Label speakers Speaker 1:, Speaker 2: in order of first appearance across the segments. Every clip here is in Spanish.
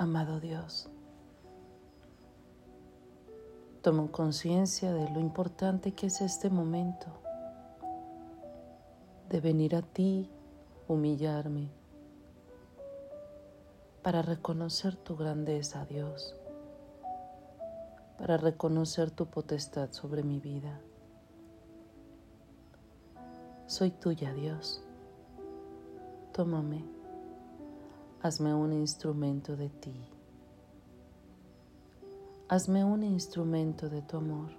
Speaker 1: Amado Dios, tomo conciencia de lo importante que es este momento, de venir a ti, humillarme, para reconocer tu grandeza, Dios, para reconocer tu potestad sobre mi vida. Soy tuya, Dios. Tómame hazme un instrumento de ti. Hazme un instrumento de tu amor.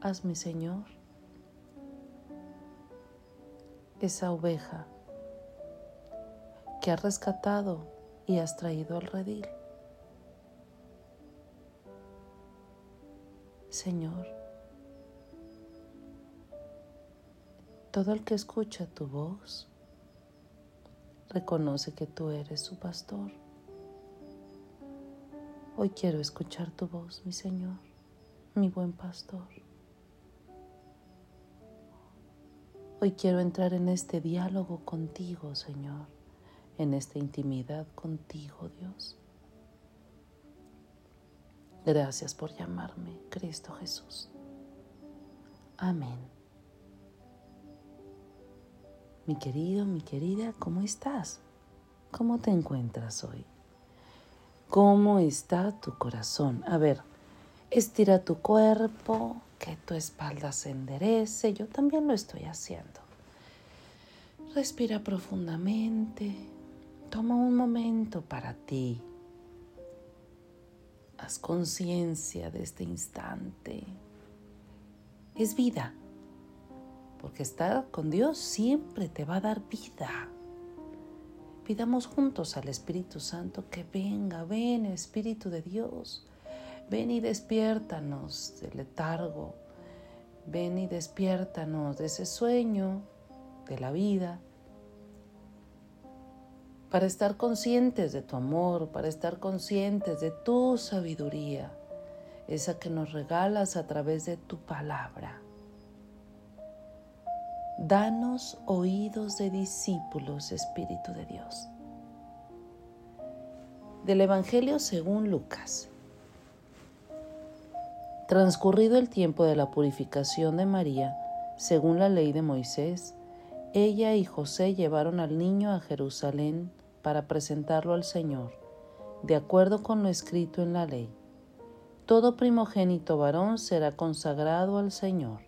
Speaker 1: Hazme, Señor, esa oveja que has rescatado y has traído al redil. Señor, todo el que escucha tu voz reconoce que tú eres su pastor. Hoy quiero escuchar tu voz, mi Señor, mi buen pastor. Hoy quiero entrar en este diálogo contigo, Señor, en esta intimidad contigo, Dios. Gracias por llamarme, Cristo Jesús. Amén. Mi querido, mi querida, ¿cómo estás? ¿Cómo te encuentras hoy? ¿Cómo está tu corazón? A ver, estira tu cuerpo, que tu espalda se enderece. Yo también lo estoy haciendo. Respira profundamente. Toma un momento para ti. Haz conciencia de este instante. Es vida porque estar con Dios siempre te va a dar vida. Pidamos juntos al Espíritu Santo que venga, ven Espíritu de Dios, ven y despiértanos del letargo, ven y despiértanos de ese sueño de la vida, para estar conscientes de tu amor, para estar conscientes de tu sabiduría, esa que nos regalas a través de tu palabra. Danos oídos de discípulos, Espíritu de Dios. Del Evangelio según Lucas. Transcurrido el tiempo de la purificación de María, según la ley de Moisés, ella y José llevaron al niño a Jerusalén para presentarlo al Señor, de acuerdo con lo escrito en la ley. Todo primogénito varón será consagrado al Señor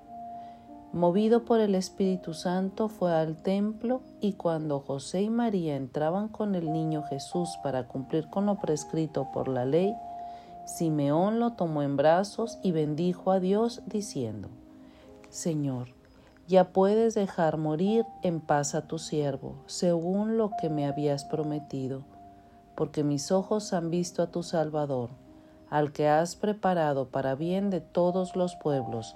Speaker 1: movido por el Espíritu Santo, fue al templo y cuando José y María entraban con el niño Jesús para cumplir con lo prescrito por la ley, Simeón lo tomó en brazos y bendijo a Dios diciendo, Señor, ya puedes dejar morir en paz a tu siervo, según lo que me habías prometido, porque mis ojos han visto a tu Salvador, al que has preparado para bien de todos los pueblos,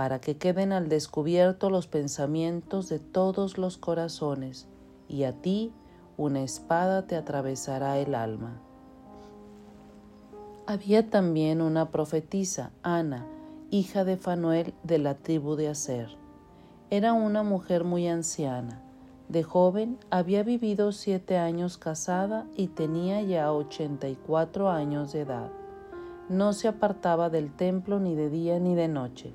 Speaker 1: para que queden al descubierto los pensamientos de todos los corazones, y a ti una espada te atravesará el alma. Había también una profetisa, Ana, hija de Fanuel de la tribu de Aser. Era una mujer muy anciana. De joven había vivido siete años casada y tenía ya ochenta y cuatro años de edad. No se apartaba del templo ni de día ni de noche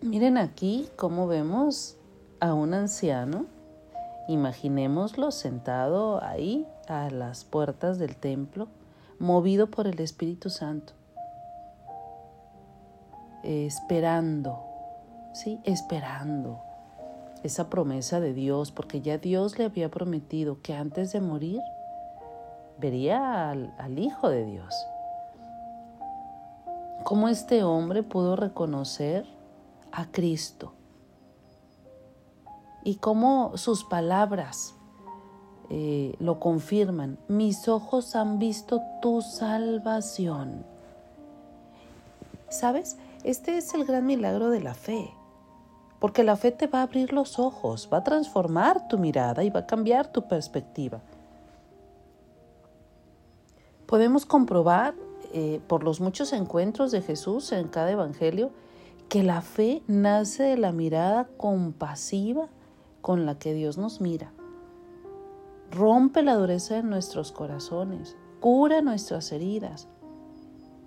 Speaker 1: Miren aquí cómo vemos a un anciano. Imaginémoslo sentado ahí a las puertas del templo, movido por el Espíritu Santo, esperando, sí, esperando esa promesa de Dios, porque ya Dios le había prometido que antes de morir vería al, Hijo de Dios. ¿Cómo este hombre pudo reconocer a Cristo. Y cómo sus palabras eh, lo confirman. Mis ojos han visto tu salvación. ¿Sabes? Este es el gran milagro de la fe. Porque la fe te va a abrir los ojos, va a transformar tu mirada y va a cambiar tu perspectiva. Podemos comprobar eh, por los muchos encuentros de Jesús en cada evangelio que la fe nace de la mirada compasiva con la que Dios nos mira. Rompe la dureza de nuestros corazones, cura nuestras heridas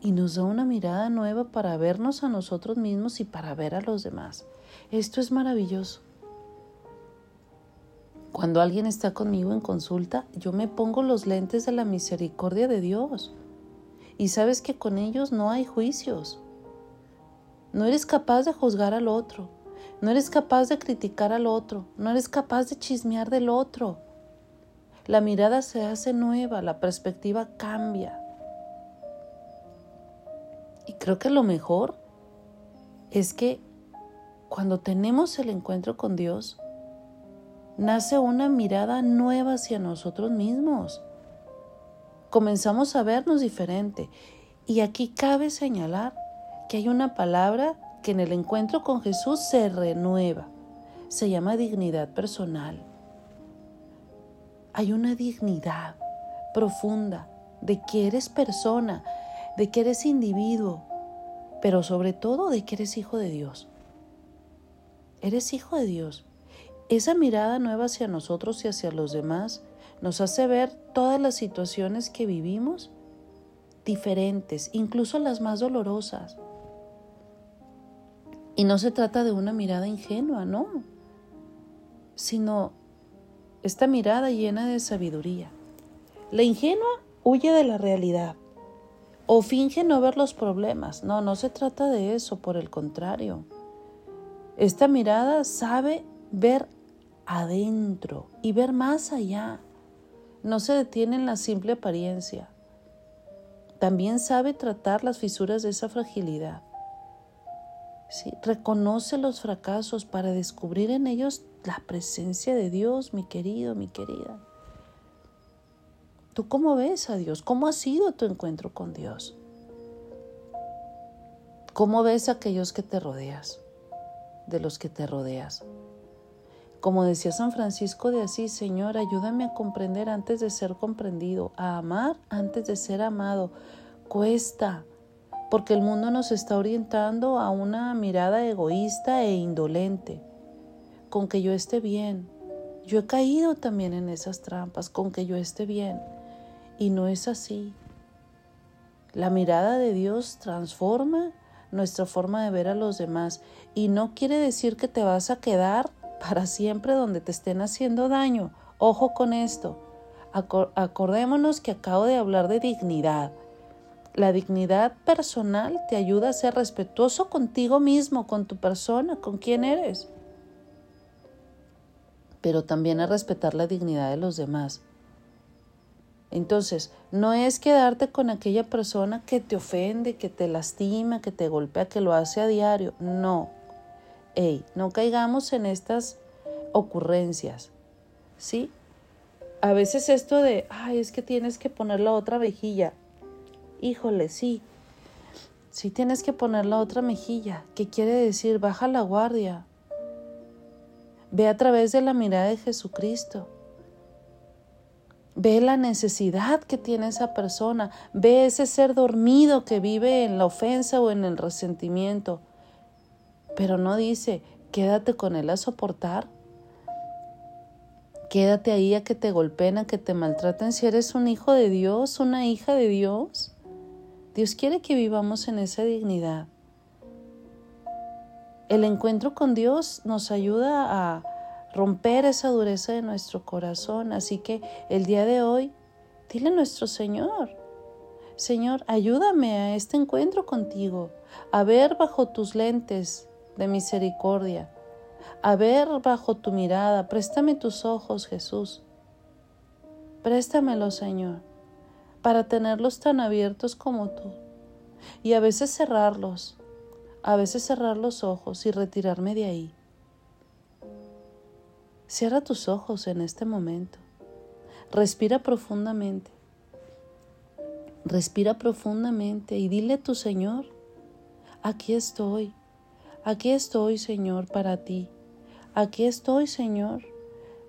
Speaker 1: y nos da una mirada nueva para vernos a nosotros mismos y para ver a los demás. Esto es maravilloso. Cuando alguien está conmigo en consulta, yo me pongo los lentes de la misericordia de Dios. Y sabes que con ellos no hay juicios, no eres capaz de juzgar al otro. No eres capaz de criticar al otro. No eres capaz de chismear del otro. La mirada se hace nueva, la perspectiva cambia. Y creo que lo mejor es que cuando tenemos el encuentro con Dios, nace una mirada nueva hacia nosotros mismos. Comenzamos a vernos diferente. Y aquí cabe señalar que hay una palabra que en el encuentro con Jesús se renueva. Se llama dignidad personal. Hay una dignidad profunda de que eres persona, de que eres individuo, pero sobre todo de que eres hijo de Dios. Eres hijo de Dios. Esa mirada nueva hacia nosotros y hacia los demás nos hace ver todas las situaciones que vivimos diferentes, incluso las más dolorosas. Y no se trata de una mirada ingenua, no, sino esta mirada llena de sabiduría. La ingenua huye de la realidad o finge no ver los problemas. No, no se trata de eso, por el contrario. Esta mirada sabe ver adentro y ver más allá. No se detiene en la simple apariencia. También sabe tratar las fisuras de esa fragilidad. Reconoce los fracasos para descubrir en ellos la presencia de Dios, mi querido, mi querida. ¿Tú cómo ves a Dios? ¿Cómo ha sido tu encuentro con Dios? ¿Cómo ves a aquellos que te rodeas? De los que te rodeas. Como decía San Francisco de Asís, Señor, ayúdame a comprender antes de ser comprendido, a amar antes de ser amado. Cuesta, porque el mundo nos está orientando a una mirada egoísta e indolente, con que yo esté bien. Yo he caído también en esas trampas, con que yo esté bien. Y no es así. La mirada de Dios transforma nuestra forma de ver a los demás y no quiere decir que te vas a quedar para siempre donde te estén haciendo daño. Ojo con esto. acordémonos que acabo de hablar de dignidad. La dignidad personal te ayuda a ser respetuoso contigo mismo, con tu persona, con quién eres. Pero también a respetar la dignidad de los demás. Entonces, no es quedarte con aquella persona que te ofende, que te lastima, que te golpea, que lo hace a diario. No. Ey, no caigamos en estas ocurrencias. ¿Sí? A veces esto de, ay, es que tienes que poner la otra vejilla híjole, sí. Si tienes que poner la otra mejilla, que quiere decir baja la guardia. Ve a través de la mirada de Jesucristo. Ve la necesidad que tiene esa persona. Ve ese ser dormido que vive en la ofensa o en el resentimiento. Pero no dice, quédate con él a soportar. Quédate ahí a que te golpeen, a que te maltraten si eres un hijo de Dios, una hija de Dios. Dios quiere que vivamos en esa dignidad. El encuentro con Dios nos ayuda a romper esa dureza de nuestro corazón. Así que el día de hoy, dile a nuestro Señor, Señor, ayúdame a este encuentro contigo, a ver bajo tus lentes de misericordia, a ver bajo tu mirada. Préstame tus ojos, Jesús. Préstamelo, Señor, para tenerlos tan abiertos como tú. Y a veces cerrarlos, a veces cerrar los ojos y retirarme de ahí Cierra tus ojos en este momento. Respira profundamente. Respira profundamente y dile a tu Señor, aquí estoy, aquí estoy Señor para ti, aquí estoy Señor,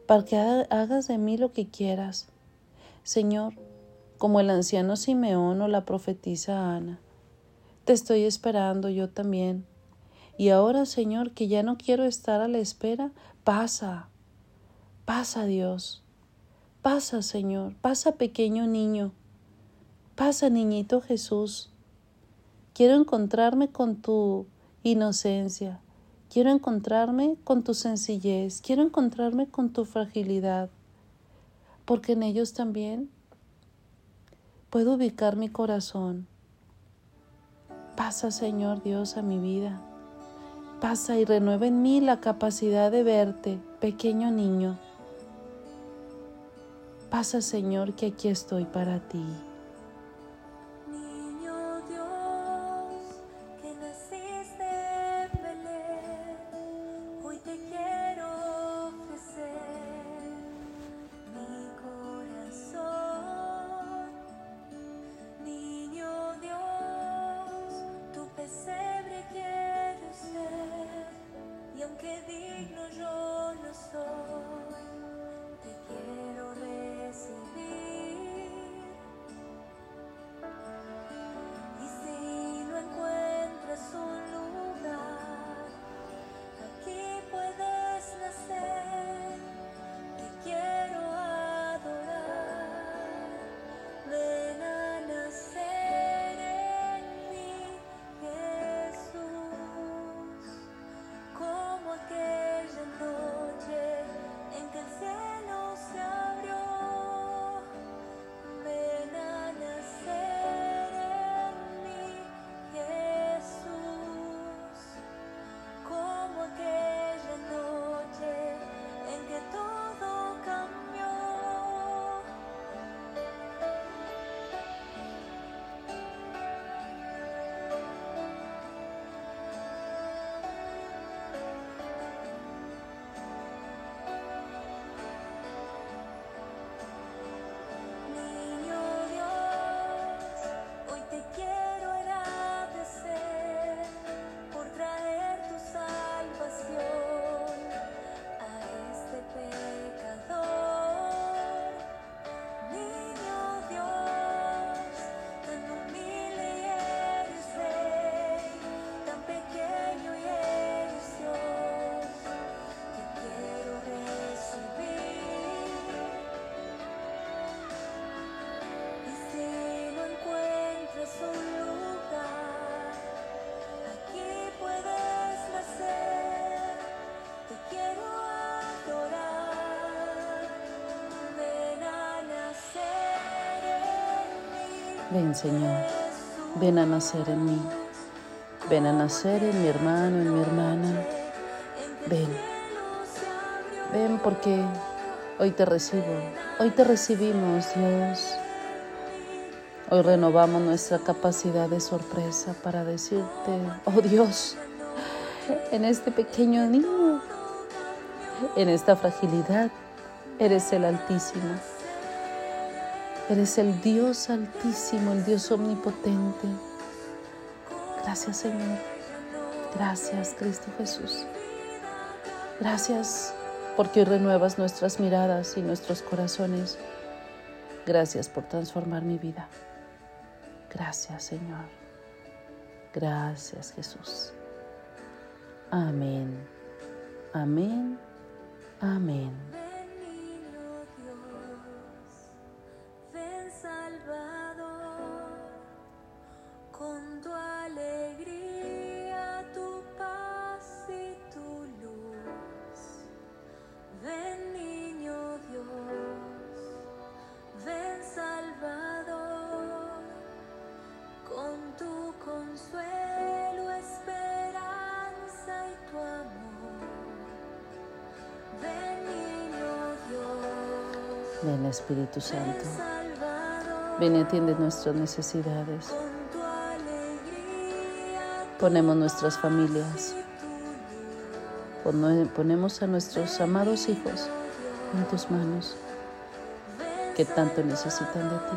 Speaker 1: para que hagas de mí lo que quieras. Señor, como el anciano Simeón o la profetisa Ana, te estoy esperando yo también. Y ahora, Señor, que ya no quiero estar a la espera, pasa, Pasa Dios, pasa Señor, pasa pequeño niño, pasa niñito Jesús. Quiero encontrarme con tu inocencia, quiero encontrarme con tu sencillez, quiero encontrarme con tu fragilidad, porque en ellos también puedo ubicar mi corazón. Pasa Señor Dios a mi vida, pasa y renueva en mí la capacidad de verte, pequeño niño Pasa, Señor, que aquí estoy para ti. Ven Señor, ven a nacer en mí, ven a nacer en mi hermano, en mi hermana. Ven, ven porque hoy te recibo, hoy te recibimos Dios. Hoy renovamos nuestra capacidad de sorpresa para decirte, oh Dios, en este pequeño niño, en esta fragilidad, eres el Altísimo Eres el Dios altísimo, el Dios omnipotente. Gracias Señor. Gracias Cristo Jesús. Gracias porque hoy renuevas nuestras miradas y nuestros corazones. Gracias por transformar mi vida. Gracias Señor. Gracias Jesús. Amén. Amén. Amén. Espíritu Santo, ven y atiende nuestras necesidades. Ponemos nuestras familias, ponemos a nuestros amados hijos en tus manos que tanto necesitan de ti.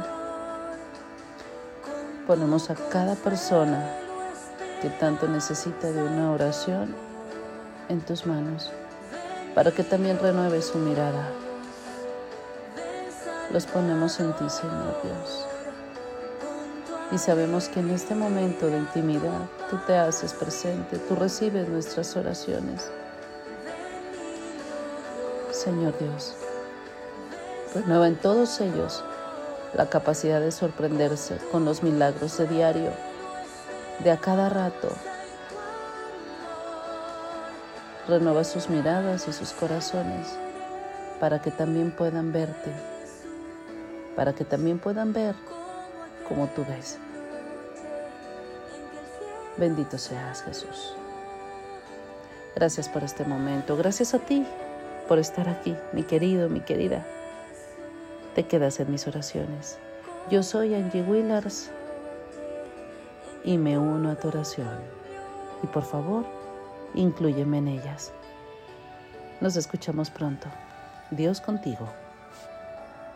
Speaker 1: Ponemos a cada persona que tanto necesita de una oración en tus manos para que también renueve su mirada los ponemos en ti, Señor Dios. Y sabemos que en este momento de intimidad tú te haces presente, tú recibes nuestras oraciones. Señor Dios, renueva en todos ellos la capacidad de sorprenderse con los milagros de diario, de a cada rato. Renueva sus miradas y sus corazones para que también puedan verte para que también puedan ver como tú ves. Bendito seas Jesús. Gracias por este momento. Gracias a ti por estar aquí, mi querido, mi querida. Te quedas en mis oraciones. Yo soy Angie Willars y me uno a tu oración. Y por favor, inclúyeme en ellas. Nos escuchamos pronto. Dios contigo.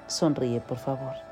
Speaker 1: Sonríe, por favor.